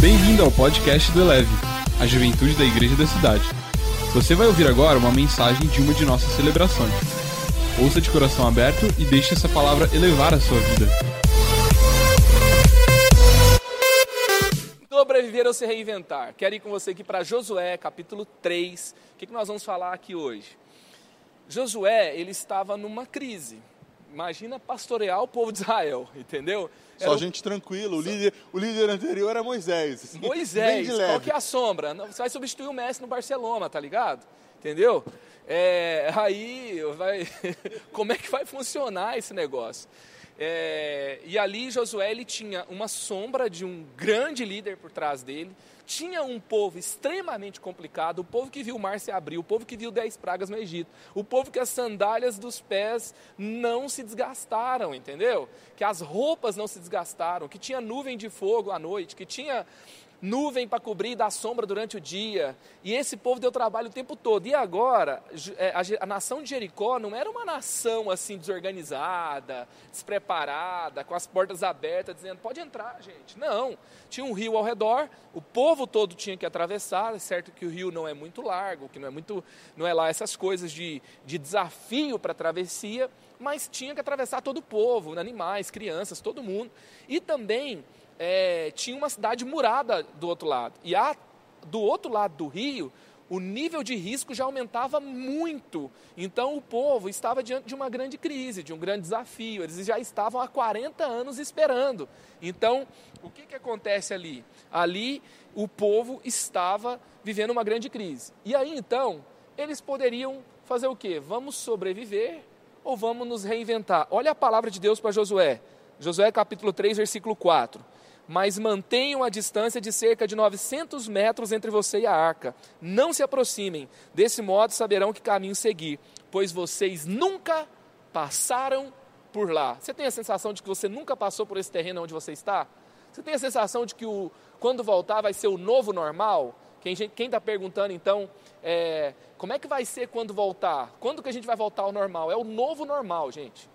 Bem-vindo ao podcast do Eleve, a juventude da igreja da cidade. Você vai ouvir agora uma mensagem de uma de nossas celebrações. Ouça de coração aberto e deixe essa palavra elevar a sua vida. Sobreviver ou se reinventar. Quero ir com você aqui para Josué, capítulo 3. O que, que nós vamos falar aqui hoje? Josué, ele estava numa crise. Imagina pastorear o povo de Israel, entendeu? Só gente tranquila. O líder, o líder anterior era Moisés. Moisés, qual que é a sombra? Você vai substituir o Messi no Barcelona, tá ligado? Entendeu? É, aí, vai, como é que vai funcionar esse negócio? É, e ali Josué ele tinha uma sombra de um grande líder por trás dele, tinha um povo extremamente complicado, o povo que viu o mar se abrir, o povo que viu dez pragas no Egito, o povo que as sandálias dos pés não se desgastaram, entendeu? Que as roupas não se desgastaram, que tinha nuvem de fogo à noite, que tinha nuvem para cobrir da sombra durante o dia. E esse povo deu trabalho o tempo todo. E agora, é, a, a, nação de Jericó não era uma nação assim desorganizada, despreparada, com as portas abertas, dizendo: pode entrar, gente. Não. Tinha um rio ao redor, o povo todo tinha que atravessar. É certo que o rio não é muito largo, que não é muito, não é lá essas coisas de, de desafio para travessia, mas tinha que atravessar todo o povo, animais, crianças, todo mundo. E também é, tinha uma cidade murada do outro lado. E a, do outro lado do rio, o nível de risco já aumentava muito. Então o povo estava diante de uma grande crise, de um grande desafio. Eles já estavam há 40 anos esperando. Então, o que, que acontece ali? Ali o povo estava vivendo uma grande crise. E aí então, eles poderiam fazer o quê? Vamos sobreviver ou vamos nos reinventar? Olha a palavra de Deus para Josué. Josué capítulo 3, versículo 4 mas mantenham a distância de cerca de 900 metros entre você e a arca. Não se aproximem, desse modo saberão que caminho seguir, pois vocês nunca passaram por lá. Você tem a sensação de que você nunca passou por esse terreno onde você está? Você tem a sensação de que o, quando voltar vai ser o novo normal? Quem está perguntando então, é, como é que vai ser quando voltar? Quando que a gente vai voltar ao normal? É o novo normal, gente.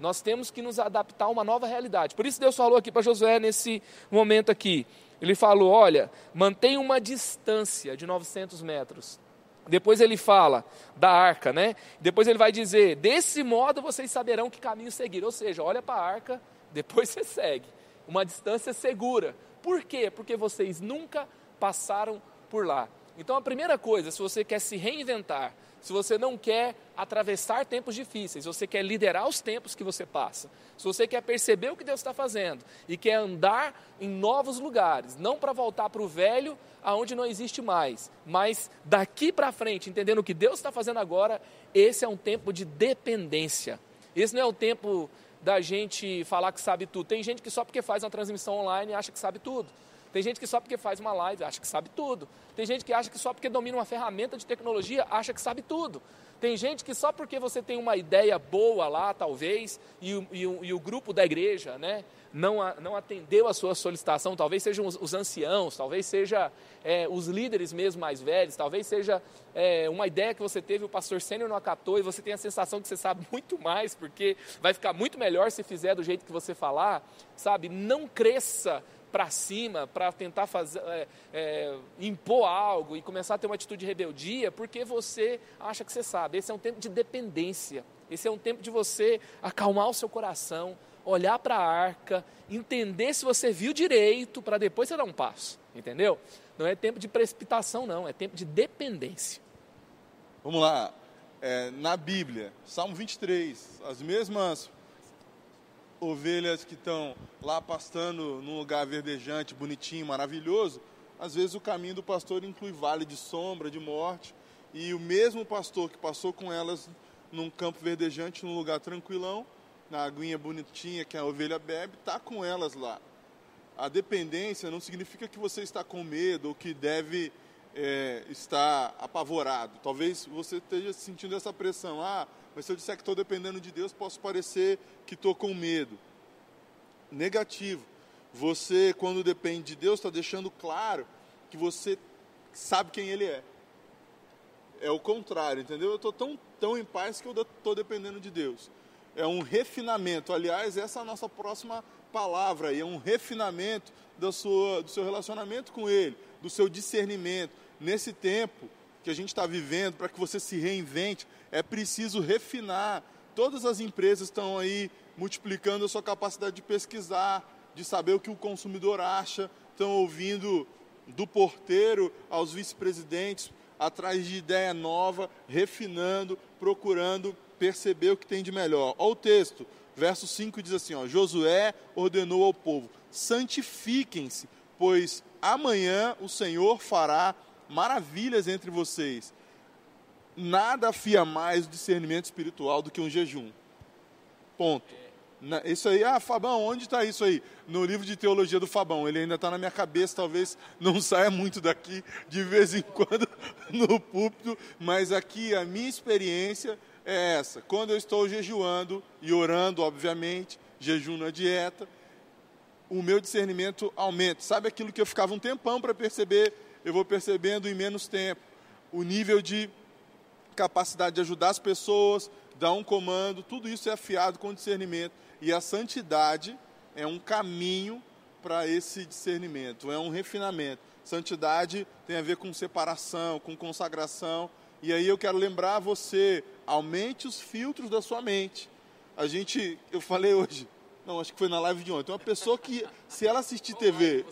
Nós temos que nos adaptar a uma nova realidade. Por isso Deus falou aqui para Josué nesse momento aqui. Ele falou: olha, mantenha uma distância de 900 metros. Depois ele fala da arca, né? Depois ele vai dizer: desse modo vocês saberão que caminho seguir. Ou seja, olha para a arca, depois você segue. Uma distância segura. Por quê? Porque vocês nunca passaram por lá. Então a primeira coisa, se você quer se reinventar, se você não quer atravessar tempos difíceis, você quer liderar os tempos que você passa, se você quer perceber o que Deus está fazendo e quer andar em novos lugares, não para voltar para o velho, aonde não existe mais, mas daqui para frente, entendendo o que Deus está fazendo agora, esse é um tempo de dependência. Esse não é o tempo da gente falar que sabe tudo. Tem gente que só porque faz uma transmissão online acha que sabe tudo. Tem gente que só porque faz uma live acha que sabe tudo. Tem gente que acha que só porque domina uma ferramenta de tecnologia acha que sabe tudo. Tem gente que só porque você tem uma ideia boa lá, talvez, e o, e o, e o grupo da igreja né, não, a, não atendeu a sua solicitação, talvez sejam os, os anciãos, talvez seja é, os líderes mesmo mais velhos, talvez seja é, uma ideia que você teve, o pastor sênior não acatou e você tem a sensação que você sabe muito mais, porque vai ficar muito melhor se fizer do jeito que você falar, sabe? Não cresça para cima, para tentar fazer, é, é, impor algo e começar a ter uma atitude de rebeldia, porque você acha que você sabe. Esse é um tempo de dependência. Esse é um tempo de você acalmar o seu coração, olhar para a arca, entender se você viu direito, para depois você dar um passo. Entendeu? Não é tempo de precipitação, não, é tempo de dependência. Vamos lá. É, na Bíblia, Salmo 23, as mesmas ovelhas que estão lá pastando num lugar verdejante, bonitinho, maravilhoso, às vezes o caminho do pastor inclui vale de sombra, de morte, e o mesmo pastor que passou com elas num campo verdejante, num lugar tranquilão, na aguinha bonitinha que a ovelha bebe, está com elas lá. A dependência não significa que você está com medo ou que deve é, estar apavorado. Talvez você esteja sentindo essa pressão. Ah, mas se eu disser que estou dependendo de Deus, posso parecer que estou com medo. Negativo. Você, quando depende de Deus, está deixando claro que você sabe quem Ele é. É o contrário, entendeu? Eu estou tão, tão em paz que eu estou dependendo de Deus. É um refinamento. Aliás, essa é a nossa próxima palavra é um refinamento da sua, do seu relacionamento com Ele, do seu discernimento. Nesse tempo que a gente está vivendo, para que você se reinvente, é preciso refinar. Todas as empresas estão aí multiplicando a sua capacidade de pesquisar, de saber o que o consumidor acha, estão ouvindo do porteiro aos vice-presidentes, atrás de ideia nova, refinando, procurando perceber o que tem de melhor. Olha o texto, verso 5 diz assim: ó, Josué ordenou ao povo: santifiquem-se, pois amanhã o Senhor fará maravilhas entre vocês. Nada afia mais o discernimento espiritual do que um jejum. Ponto. Isso aí, ah, Fabão, onde está isso aí? No livro de teologia do Fabão. Ele ainda está na minha cabeça, talvez não saia muito daqui de vez em quando no púlpito, mas aqui a minha experiência é essa. Quando eu estou jejuando e orando, obviamente, jejum na dieta, o meu discernimento aumenta. Sabe aquilo que eu ficava um tempão para perceber, eu vou percebendo em menos tempo. O nível de capacidade de ajudar as pessoas, dar um comando, tudo isso é afiado com discernimento. E a santidade é um caminho para esse discernimento, é um refinamento. Santidade tem a ver com separação, com consagração. E aí eu quero lembrar você, aumente os filtros da sua mente. A gente, eu falei hoje, não, acho que foi na live de ontem, uma pessoa que, se ela assistir TV...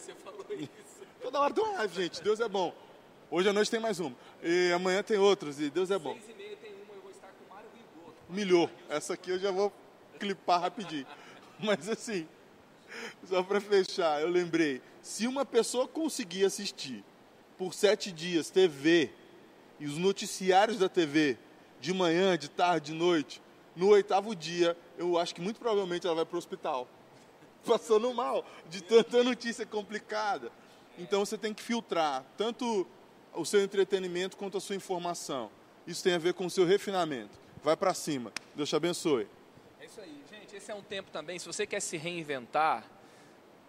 Toda hora tem uma live, gente, Deus é bom. Hoje à noite tem mais uma. E amanhã tem outras, e Deus é bom. Seis e meia tem uma, eu vou estar com o Mário. Milhou. Essa aqui eu já vou clipar rapidinho. Mas assim, só para fechar, eu lembrei, se uma pessoa conseguir assistir por sete dias TV e os noticiários da TV, de manhã, de tarde, de noite, no oitavo dia, eu acho que muito provavelmente ela vai para o hospital. Passando mal, de tanta notícia complicada. Então você tem que filtrar tanto o seu entretenimento quanto a sua informação. Isso tem a ver com o seu refinamento. Vai para cima. Deus te abençoe esse é um tempo também, se você quer se reinventar,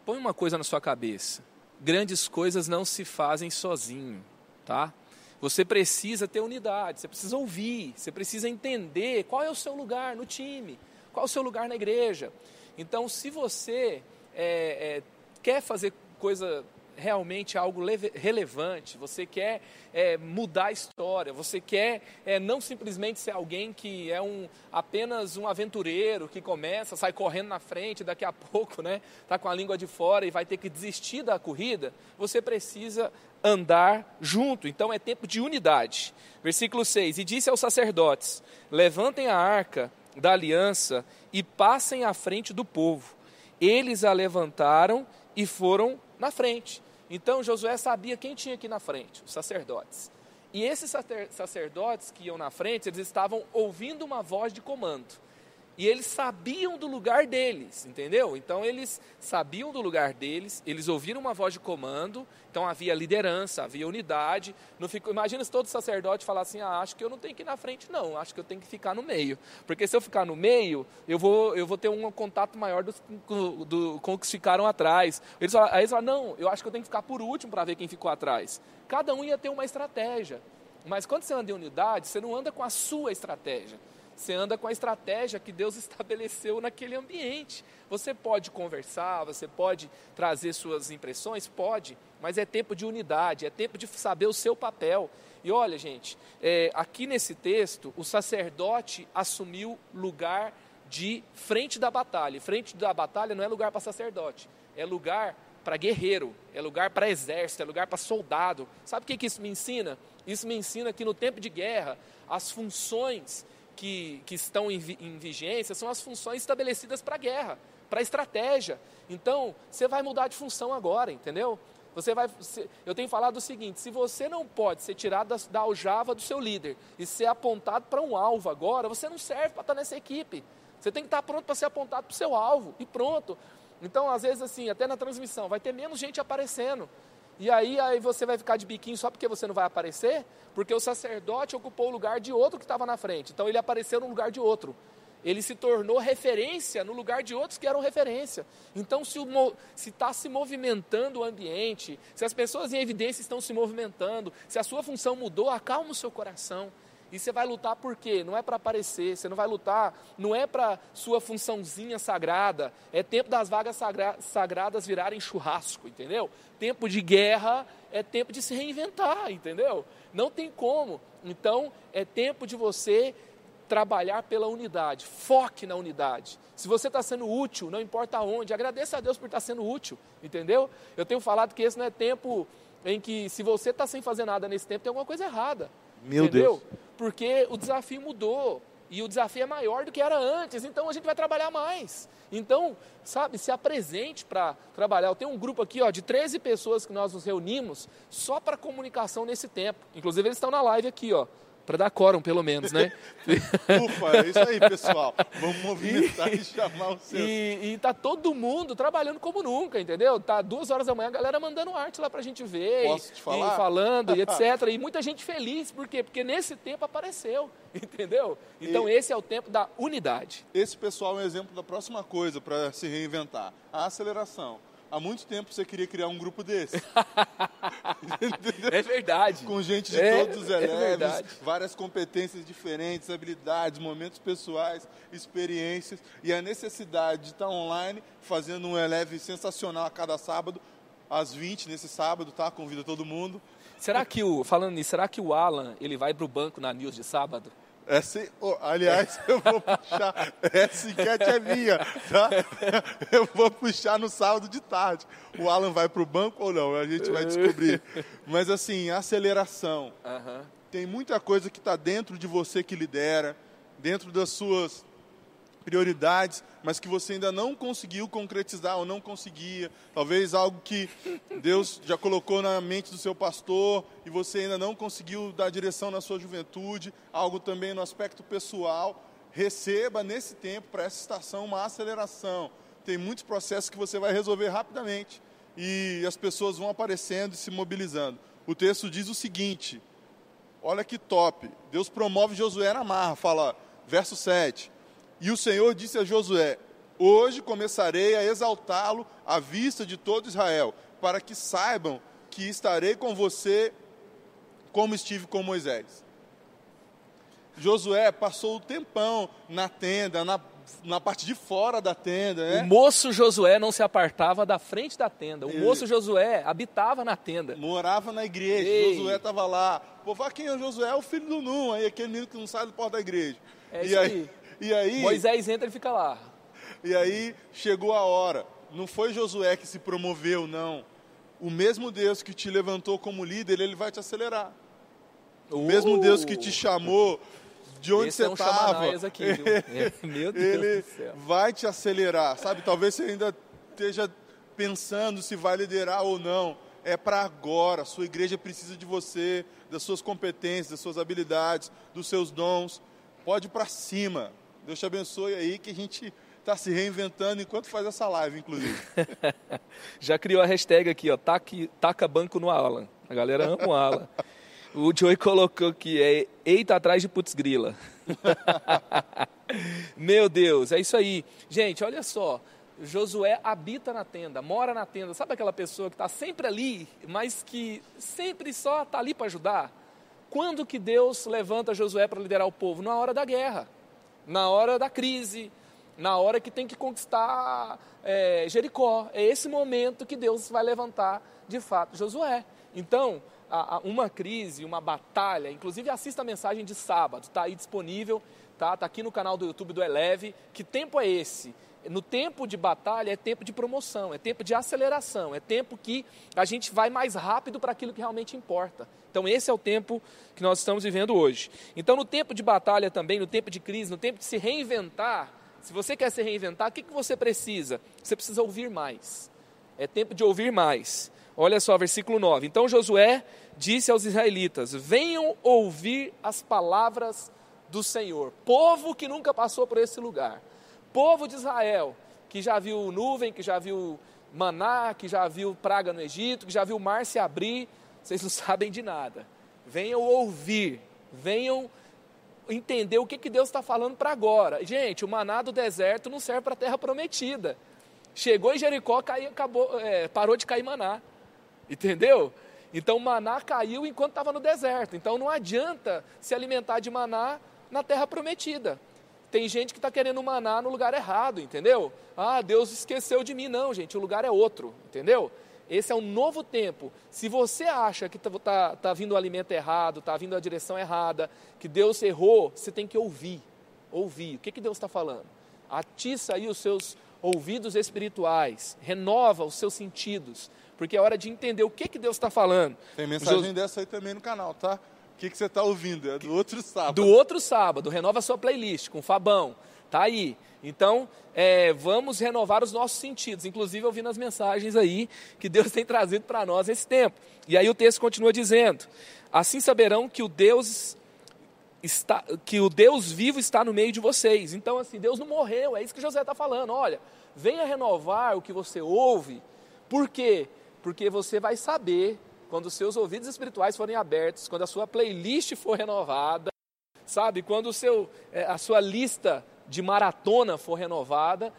põe uma coisa na sua cabeça. Grandes coisas não se fazem sozinho, tá? Você precisa ter unidade, você precisa ouvir, você precisa entender qual é o seu lugar no time, qual é o seu lugar na igreja. Então, se você é, é, quer fazer coisa realmente algo relevante, você quer é, mudar a história, você quer é, não simplesmente ser alguém que é um, apenas um aventureiro que começa, sai correndo na frente, daqui a pouco né, está com a língua de fora e vai ter que desistir da corrida, você precisa andar junto, então é tempo de unidade. Versículo 6: E disse aos sacerdotes: Levantem a arca da aliança e passem à frente do povo. Eles a levantaram e foram na frente. Então Josué sabia quem tinha aqui na frente, os sacerdotes. E esses sacerdotes que iam na frente, eles estavam ouvindo uma voz de comando e eles sabiam do lugar deles, entendeu? Então eles sabiam do lugar deles, eles ouviram uma voz de comando, então havia liderança, havia unidade. Não fico, imagina se todo sacerdote falasse assim: ah, acho que eu não tenho que ir na frente, não, acho que eu tenho que ficar no meio. Porque se eu ficar no meio, eu vou, eu vou ter um contato maior do, do, com os que ficaram atrás. Eles falaram, aí eles falaram: não, eu acho que eu tenho que ficar por último para ver quem ficou atrás. Cada um ia ter uma estratégia. Mas quando você anda em unidade, você não anda com a sua estratégia. Você anda com a estratégia que Deus estabeleceu naquele ambiente. Você pode conversar, você pode trazer suas impressões, pode, mas é tempo de unidade, é tempo de saber o seu papel. E olha, gente, é, aqui nesse texto, o sacerdote assumiu lugar de frente da batalha. Frente da batalha não é lugar para sacerdote, é lugar para guerreiro, é lugar para exército, é lugar para soldado. Sabe o que, que isso me ensina? Isso me ensina que no tempo de guerra, as funções que, que estão em, em vigência são as funções estabelecidas para a guerra, para a estratégia. Então, você vai mudar de função agora, entendeu? Você vai, eu tenho falado o seguinte: se você não pode ser tirado da, da aljava do seu líder e ser apontado para um alvo agora, você não serve para estar nessa equipe. Você tem que estar pronto para ser apontado para o seu alvo e pronto. Então, às vezes, assim, até na transmissão, vai ter menos gente aparecendo. E aí, aí você vai ficar de biquinho só porque você não vai aparecer? Porque o sacerdote ocupou o lugar de outro que estava na frente. Então ele apareceu no lugar de outro. Ele se tornou referência no lugar de outros que eram referência. Então, se está se movimentando o ambiente, se as pessoas em evidência estão se movimentando, se a sua função mudou, acalma o seu coração E você vai lutar por quê? Não é para aparecer, você não vai lutar, não é para sua funçãozinha sagrada. É tempo das vagas sagra sagradas virarem churrasco, entendeu? Tempo de guerra é tempo de se reinventar, entendeu? Não tem como. Então, é tempo de você trabalhar pela unidade. Foque na unidade. Se você está sendo útil, não importa onde, agradeça a Deus por estar tá sendo útil, entendeu? Eu tenho falado que esse não é tempo em que, se você está sem fazer nada nesse tempo, tem alguma coisa errada. Meu entendeu? Deus. Porque o desafio mudou. E o desafio é maior do que era antes, então a gente vai trabalhar mais. Então, sabe, se apresente para trabalhar. Eu tenho um grupo aqui ó, de 13 pessoas que nós nos reunimos só para comunicação nesse tempo. Inclusive, eles estão na live aqui, ó para dar quórum, pelo menos, né? Ufa, é isso aí, pessoal. Vamos movimentar e, e chamar o seu. E, e tá todo mundo trabalhando como nunca, entendeu? Tá duas horas da manhã a galera mandando arte lá pra gente ver. Posso e, te falar? E falando e etc. E muita gente feliz, por quê? Porque nesse tempo apareceu, entendeu? Então e esse é o tempo da unidade. Esse pessoal é um exemplo da próxima coisa para se reinventar, a aceleração. Há muito tempo você queria criar um grupo desse. é verdade. Com gente de é, todos os eleves, é várias competências diferentes, habilidades, momentos pessoais, experiências e a necessidade de estar online fazendo um eleve sensacional a cada sábado, às 20 nesse sábado, tá? Convido todo mundo. Será que o, falando nisso, será que o Alan, ele vai para o banco na News de sábado? Essa, oh, aliás, eu vou puxar. Essa enquete é minha, tá? Eu vou puxar no sábado de tarde. O Alan vai para o banco ou não? A gente vai descobrir. Mas assim, aceleração. Uhum. Tem muita coisa que está dentro de você que lidera, dentro das suas prioridades, mas que você ainda não conseguiu concretizar ou não conseguia. Talvez algo que Deus já colocou na mente do seu pastor e você ainda não conseguiu dar direção na sua juventude, algo também no aspecto pessoal. Receba nesse tempo, para essa estação, uma aceleração. Tem muitos processos que você vai resolver rapidamente e as pessoas vão aparecendo e se mobilizando. O texto diz o seguinte: olha que top. Deus promove Josué na marra, fala, verso 7 e o Senhor disse a Josué: Hoje começarei a exaltá-lo à vista de todo Israel, para que saibam que estarei com você como estive com Moisés. Josué passou o tempão na tenda, na, na parte de fora da tenda. Né? O moço Josué não se apartava da frente da tenda. O Ele moço Josué habitava na tenda. Morava na igreja. Ei. Josué estava lá. Pô, quem é o Josué? É o filho do Num, aí aquele menino que não sai do porta da igreja. É e aí, aí e aí. Moisés entra e fica lá. E aí chegou a hora. Não foi Josué que se promoveu, não. O mesmo Deus que te levantou como líder, ele vai te acelerar. O uh! mesmo Deus que te chamou de onde Esse você estava, é um Meu Deus ele vai te acelerar. Sabe, talvez você ainda esteja pensando se vai liderar ou não. É para agora. Sua igreja precisa de você, das suas competências, das suas habilidades, dos seus dons. Pode ir para cima. Deus te abençoe aí que a gente está se reinventando enquanto faz essa live, inclusive. Já criou a hashtag aqui, ó, taque, taca banco no Alan. A galera ama o Alan. O Joey colocou que é eita atrás de putz grila. Meu Deus, é isso aí. Gente, olha só. Josué habita na tenda, mora na tenda. Sabe aquela pessoa que está sempre ali, mas que sempre só está ali para ajudar? Quando que Deus levanta Josué para liderar o povo? Na hora da guerra na hora da crise, na hora que tem que conquistar é, Jericó. É esse momento que Deus vai levantar, de fato, Josué. Então, a, a, uma crise, uma batalha, inclusive assista a mensagem de sábado, está aí disponível, tá? Está aqui no canal do YouTube do Eleve. Que tempo é esse? No tempo de batalha é tempo de promoção, é tempo de aceleração, é tempo que a gente vai mais rápido para aquilo que realmente importa. Então, esse é o tempo que nós estamos vivendo hoje. Então, no tempo de batalha também, no tempo de crise, no tempo de se reinventar, se você quer se reinventar, o que, que você precisa? Você precisa ouvir mais. É tempo de ouvir mais. Olha só, versículo 9. Então Josué disse aos israelitas: Venham ouvir as palavras do Senhor, povo que nunca passou por esse lugar povo de Israel, que já viu nuvem, que já viu maná, que já viu praga no Egito, que já viu o mar se abrir, vocês não sabem de nada. Venham ouvir, venham entender o que, que Deus está falando para agora. Gente, o maná do deserto não serve para a terra prometida. Chegou em Jericó, caiu, acabou, é, parou de cair maná. Entendeu? Então maná caiu enquanto estava no deserto. Então não adianta se alimentar de maná na terra prometida. Tem gente que está querendo maná no lugar errado, entendeu? Ah, Deus esqueceu de mim. Não, gente, o lugar é outro, entendeu? Esse é um novo tempo. Se você acha que está tá, tá vindo o alimento errado, está vindo a direção errada, que Deus errou, você tem que ouvir. Ouvir. O que, que Deus está falando? Atiça aí os seus ouvidos espirituais, renova os seus sentidos, porque é hora de entender o que, que Deus está falando. Tem mensagem Jos... dessa aí também no canal, tá? Que, que você está ouvindo? É do outro sábado. Do outro sábado, renova a sua playlist com o Fabão. Tá aí. Então, é, vamos renovar os nossos sentidos, inclusive ouvindo as mensagens aí que Deus tem trazido para nós esse tempo. E aí o texto continua dizendo: Assim saberão que o Deus está, que o Deus vivo está no meio de vocês. Então, assim, Deus não morreu, é isso que José está falando. Olha, venha renovar o que você ouve. Por quê? Porque você vai saber quando os seus ouvidos espirituais forem abertos, quando a sua playlist for renovada, sabe? Quando o seu, é, a sua lista de maratona for renovada,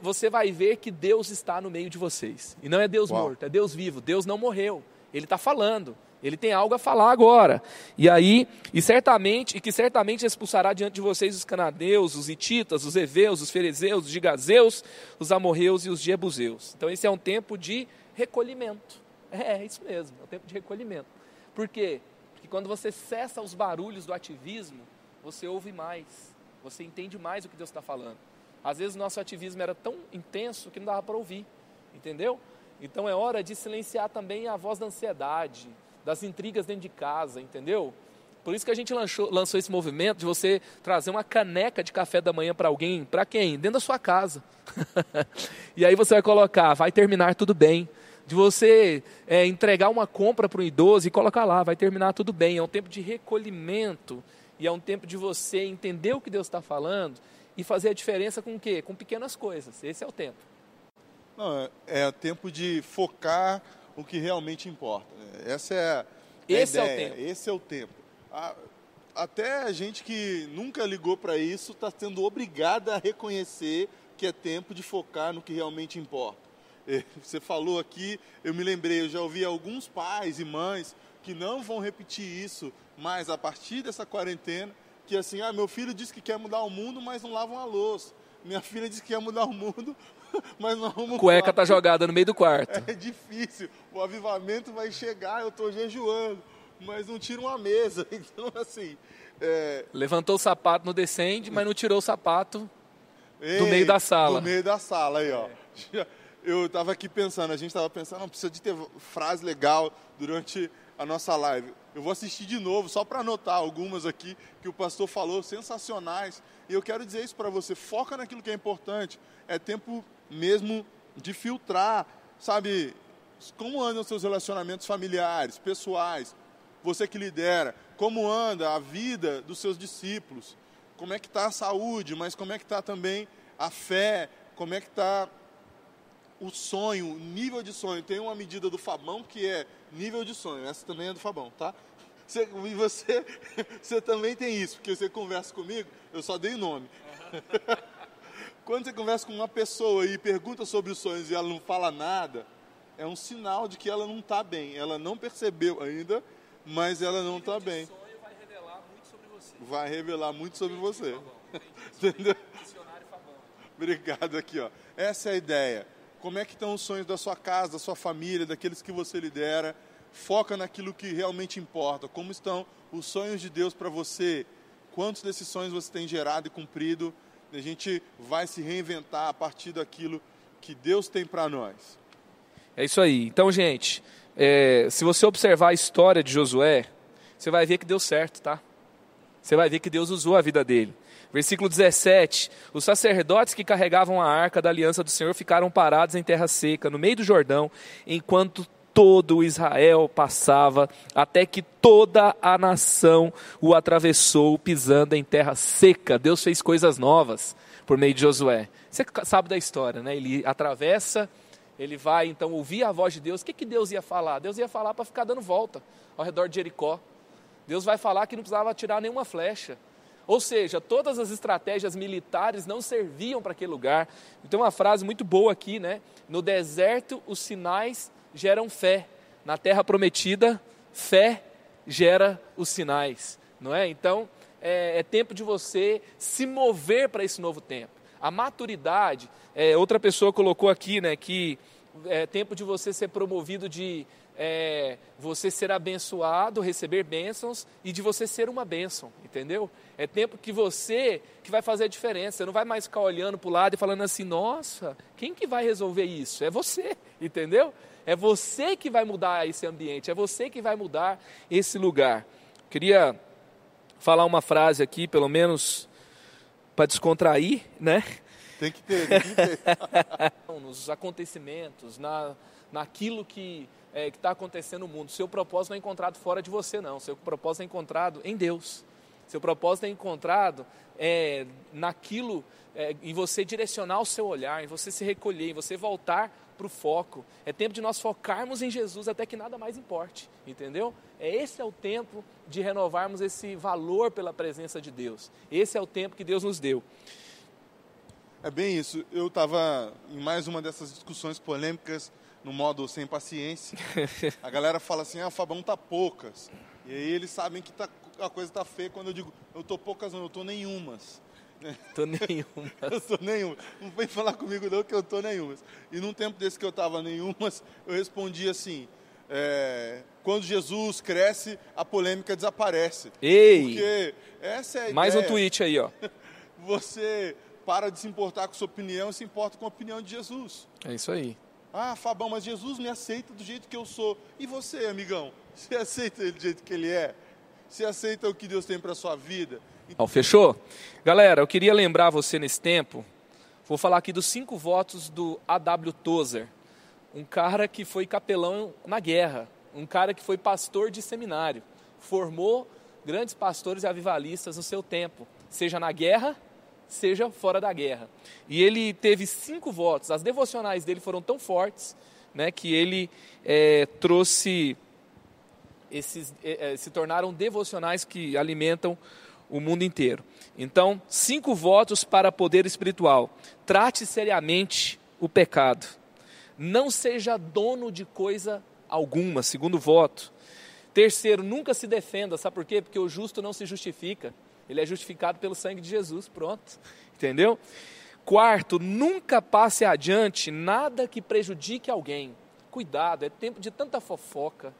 você vai ver que Deus está no meio de vocês. E não é Deus Uau. morto, é Deus vivo. Deus não morreu. Ele está falando. Ele tem algo a falar agora. E aí, e certamente, e que certamente expulsará diante de vocês os cananeus, os hititas, os heveus, os ferezeus, os gigazeus, os amorreus e os jebuseus. Então esse é um tempo de recolhimento. É, é isso mesmo, é um tempo de recolhimento. Por quê? Porque quando você cessa os barulhos do ativismo, você ouve mais, você entende mais o que Deus está falando. Às vezes o nosso ativismo era tão intenso que não dava para ouvir, entendeu? Então é hora de silenciar também a voz da ansiedade, das intrigas dentro de casa, entendeu? Por isso que a gente lançou, lançou esse movimento de você trazer uma caneca de café da manhã para alguém, para quem? Dentro da sua casa. e aí você vai colocar, vai terminar tudo bem. De você é, entregar uma compra para um idoso e colocar lá, vai terminar tudo bem. É um tempo de recolhimento e é um tempo de você entender o que Deus está falando e fazer a diferença com o quê? Com pequenas coisas. Esse é o tempo. Não, é, é o tempo de focar o que realmente importa. Essa é a, Esse ideia. é o tempo. Esse é o tempo. A, até a gente que nunca ligou para isso está sendo obrigada a reconhecer que é tempo de focar no que realmente importa. Você falou aqui, eu me lembrei, eu já ouvi alguns pais e mães que não vão repetir isso mais a partir dessa quarentena, que assim, ah, meu filho disse que quer mudar o mundo, mas não lava uma louça. Minha filha disse que quer mudar o mundo, mas não arruma Cueca tá jogada no meio do quarto. É difícil. O avivamento vai chegar, eu estou jejuando, mas não tira uma mesa. Então, assim. É... Levantou o sapato no descende, mas não tirou o sapato Ei, do meio da sala. Do meio da sala aí, ó. É. Eu estava aqui pensando, a gente estava pensando, não precisa de ter frase legal durante a nossa live. Eu vou assistir de novo, só para anotar algumas aqui que o pastor falou, sensacionais. E eu quero dizer isso para você: foca naquilo que é importante. É tempo mesmo de filtrar, sabe? Como andam seus relacionamentos familiares, pessoais? Você que lidera, como anda a vida dos seus discípulos? Como é que está a saúde, mas como é que está também a fé? Como é que está o sonho, o nível de sonho? Tem uma medida do Fabão que é nível de sonho. Essa também é do Fabão, tá? Você, e você, você também tem isso, porque você conversa comigo, eu só dei nome. Quando você conversa com uma pessoa e pergunta sobre os sonhos e ela não fala nada, é um sinal de que ela não está bem. Ela não percebeu ainda, mas ela não está bem. sonho vai revelar muito sobre você. Vai revelar muito sobre você. Entendeu? Obrigado aqui, ó. Essa é a ideia. Como é que estão os sonhos da sua casa, da sua família, daqueles que você lidera? Foca naquilo que realmente importa. Como estão os sonhos de Deus para você? Quantos desses sonhos você tem gerado e cumprido? a gente vai se reinventar a partir daquilo que Deus tem para nós. É isso aí. Então, gente, é, se você observar a história de Josué, você vai ver que deu certo, tá? Você vai ver que Deus usou a vida dele. Versículo 17: Os sacerdotes que carregavam a arca da aliança do Senhor ficaram parados em terra seca, no meio do Jordão, enquanto todo Israel passava, até que toda a nação o atravessou, pisando em terra seca. Deus fez coisas novas por meio de Josué. Você sabe da história, né? Ele atravessa, ele vai então ouvir a voz de Deus. O que, que Deus ia falar? Deus ia falar para ficar dando volta ao redor de Jericó. Deus vai falar que não precisava atirar nenhuma flecha. Ou seja, todas as estratégias militares não serviam para aquele lugar. Então, uma frase muito boa aqui, né? No deserto, os sinais geram fé. Na terra prometida, fé gera os sinais, não é? Então, é, é tempo de você se mover para esse novo tempo. A maturidade, é, outra pessoa colocou aqui, né, que é tempo de você ser promovido de é, você ser abençoado, receber bênçãos e de você ser uma bênção, entendeu? É tempo que você que vai fazer a diferença. Você não vai mais ficar olhando para o lado e falando assim, nossa, quem que vai resolver isso? É você, entendeu? É você que vai mudar esse ambiente, é você que vai mudar esse lugar. Queria falar uma frase aqui, pelo menos para descontrair, né? Tem que ter, tem que ter. Nos acontecimentos, na, naquilo que é, está acontecendo no mundo. Seu propósito não é encontrado fora de você, não. Seu propósito é encontrado em Deus. Seu propósito é encontrado é, naquilo, é, em você direcionar o seu olhar, em você se recolher, em você voltar para o foco. É tempo de nós focarmos em Jesus até que nada mais importe, entendeu? É esse é o tempo de renovarmos esse valor pela presença de Deus. Esse é o tempo que Deus nos deu. É bem isso. Eu estava em mais uma dessas discussões polêmicas no modo sem paciência. A galera fala assim, ah, Fabão tá poucas. E aí eles sabem que tá, a coisa tá feia quando eu digo, eu tô poucas não, eu tô nenhumas. Tô nenhumas. eu tô nenhuma. Não vem falar comigo não que eu tô nenhumas. E num tempo desse que eu tava nenhumas, eu respondi assim, é, quando Jesus cresce, a polêmica desaparece. Ei! Porque essa é a Mais ideia. um tweet aí, ó. Você para de se importar com sua opinião e se importa com a opinião de Jesus. É isso aí. Ah, Fabão, mas Jesus me aceita do jeito que eu sou. E você, amigão? Você aceita ele do jeito que ele é? Você aceita o que Deus tem para sua vida? Ó, fechou? Galera, eu queria lembrar você nesse tempo, vou falar aqui dos cinco votos do A.W. Tozer, um cara que foi capelão na guerra, um cara que foi pastor de seminário, formou grandes pastores e avivalistas no seu tempo, seja na guerra, seja fora da guerra. E ele teve cinco votos. As devocionais dele foram tão fortes, né, que ele é, trouxe esses é, se tornaram devocionais que alimentam o mundo inteiro. Então, cinco votos para poder espiritual. Trate seriamente o pecado. Não seja dono de coisa alguma, segundo voto. Terceiro, nunca se defenda, sabe por quê? Porque o justo não se justifica. Ele é justificado pelo sangue de Jesus, pronto. Entendeu? Quarto, nunca passe adiante nada que prejudique alguém. Cuidado, é tempo de tanta fofoca,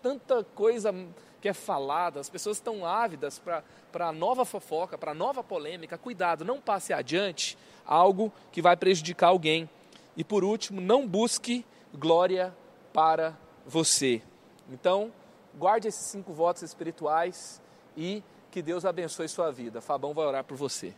tanta coisa que é falada, as pessoas estão ávidas para a nova fofoca, para a nova polêmica. Cuidado, não passe adiante algo que vai prejudicar alguém. E por último, não busque glória para você. Então, guarde esses cinco votos espirituais e que Deus abençoe sua vida. Fabão vai orar por você.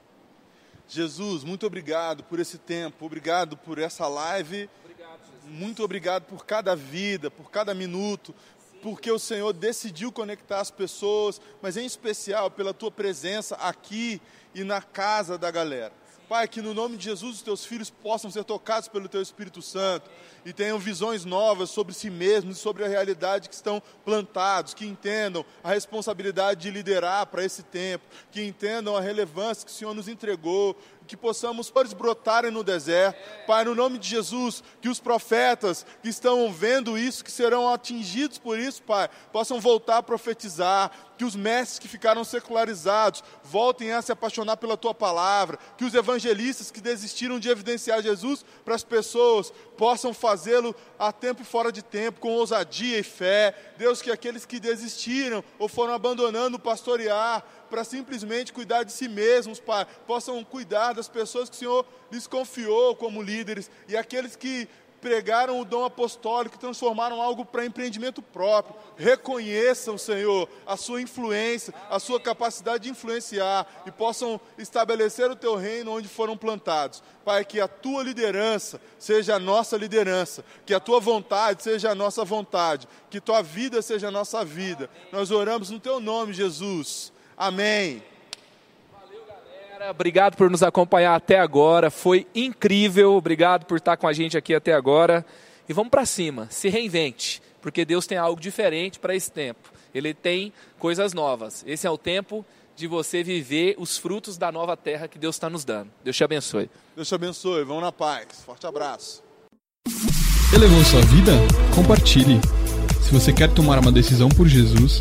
Jesus, muito obrigado por esse tempo, obrigado por essa live. Obrigado, Jesus. Muito obrigado por cada vida, por cada minuto, porque o Senhor decidiu conectar as pessoas, mas em especial pela tua presença aqui e na casa da galera. Pai, que no nome de Jesus os teus filhos possam ser tocados pelo teu Espírito Santo e tenham visões novas sobre si mesmos e sobre a realidade que estão plantados, que entendam a responsabilidade de liderar para esse tempo, que entendam a relevância que o Senhor nos entregou, que possamos flores brotarem no deserto. Pai, no nome de Jesus, que os profetas que estão vendo isso, que serão atingidos por isso, Pai, possam voltar a profetizar, que os mestres que ficaram secularizados voltem a se apaixonar pela tua palavra, que os evangelistas que desistiram de evidenciar Jesus para as pessoas possam fazê-lo a tempo e fora de tempo, com ousadia e fé. Deus, que aqueles que desistiram ou foram abandonando o pastorear, para simplesmente cuidar de si mesmos, Pai, possam cuidar das pessoas que o Senhor lhes confiou como líderes e aqueles que pregaram o dom apostólico, transformaram algo para empreendimento próprio. Reconheçam, Senhor, a sua influência, a sua capacidade de influenciar e possam estabelecer o teu reino onde foram plantados. Pai, que a tua liderança seja a nossa liderança, que a tua vontade seja a nossa vontade, que tua vida seja a nossa vida. Nós oramos no teu nome, Jesus. Amém. Obrigado por nos acompanhar até agora. Foi incrível. Obrigado por estar com a gente aqui até agora. E vamos para cima. Se reinvente, porque Deus tem algo diferente para esse tempo. Ele tem coisas novas. Esse é o tempo de você viver os frutos da nova terra que Deus está nos dando. Deus te abençoe. Deus te abençoe. Vamos na paz. Forte abraço. Elevou sua vida? Compartilhe. Se você quer tomar uma decisão por Jesus,